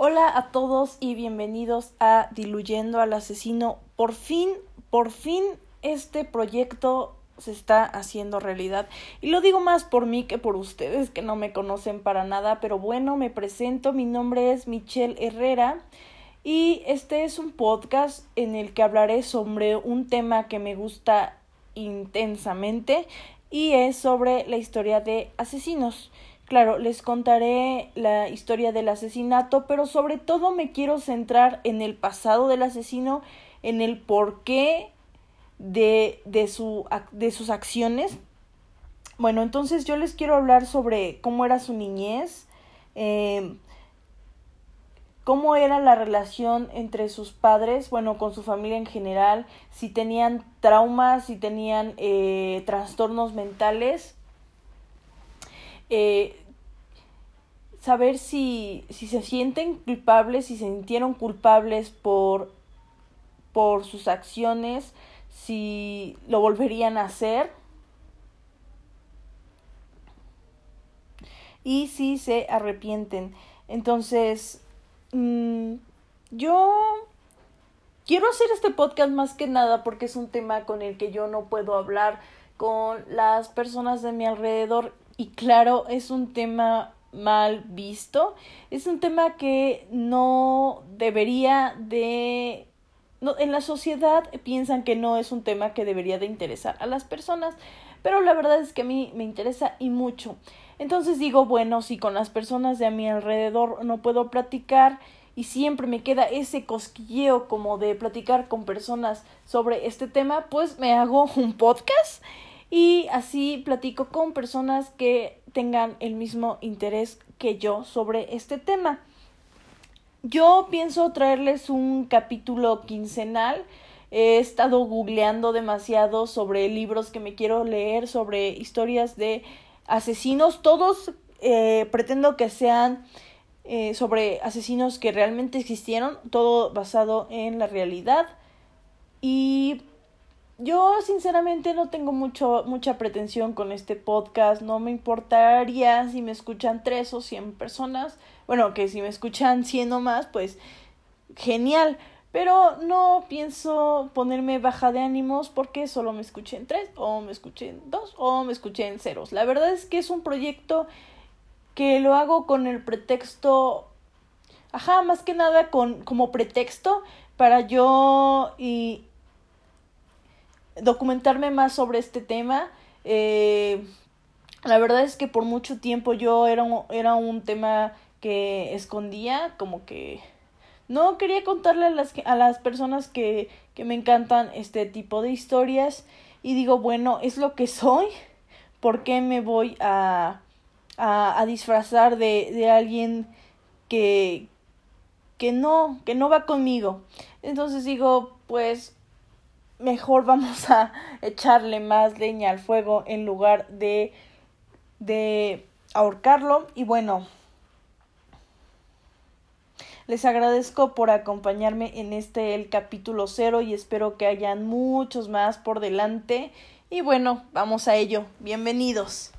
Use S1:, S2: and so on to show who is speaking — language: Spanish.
S1: Hola a todos y bienvenidos a Diluyendo al Asesino. Por fin, por fin este proyecto se está haciendo realidad. Y lo digo más por mí que por ustedes que no me conocen para nada, pero bueno, me presento, mi nombre es Michelle Herrera y este es un podcast en el que hablaré sobre un tema que me gusta intensamente y es sobre la historia de asesinos. Claro, les contaré la historia del asesinato, pero sobre todo me quiero centrar en el pasado del asesino, en el porqué de, de, su, de sus acciones. Bueno, entonces yo les quiero hablar sobre cómo era su niñez, eh, cómo era la relación entre sus padres, bueno, con su familia en general, si tenían traumas, si tenían eh, trastornos mentales eh, saber si, si se sienten culpables, si se sintieron culpables por, por sus acciones, si lo volverían a hacer. Y si se arrepienten. Entonces, mm, yo quiero hacer este podcast más que nada porque es un tema con el que yo no puedo hablar con las personas de mi alrededor y claro, es un tema mal visto, es un tema que no debería de... No, en la sociedad piensan que no es un tema que debería de interesar a las personas, pero la verdad es que a mí me interesa y mucho. Entonces digo, bueno, si con las personas de a mi alrededor no puedo platicar y siempre me queda ese cosquilleo como de platicar con personas sobre este tema, pues me hago un podcast y así platico con personas que tengan el mismo interés que yo sobre este tema. Yo pienso traerles un capítulo quincenal. He estado googleando demasiado sobre libros que me quiero leer, sobre historias de asesinos. Todos eh, pretendo que sean eh, sobre asesinos que realmente existieron, todo basado en la realidad. Y yo sinceramente no tengo mucho, mucha pretensión con este podcast. No me importaría si me escuchan tres o cien personas. Bueno, que si me escuchan cien o más, pues genial. Pero no pienso ponerme baja de ánimos porque solo me escuchen tres, o me escuchen dos, o me escuchen ceros. La verdad es que es un proyecto que lo hago con el pretexto. Ajá, más que nada con como pretexto para yo y documentarme más sobre este tema. Eh, la verdad es que por mucho tiempo yo era un, era un tema que escondía, como que no quería contarle a las, a las personas que, que me encantan este tipo de historias y digo, bueno, es lo que soy, ¿por qué me voy a, a, a disfrazar de, de alguien que, que no, que no va conmigo? Entonces digo, pues mejor vamos a echarle más leña al fuego en lugar de, de ahorcarlo. Y bueno, les agradezco por acompañarme en este el capítulo cero y espero que hayan muchos más por delante. Y bueno, vamos a ello. Bienvenidos.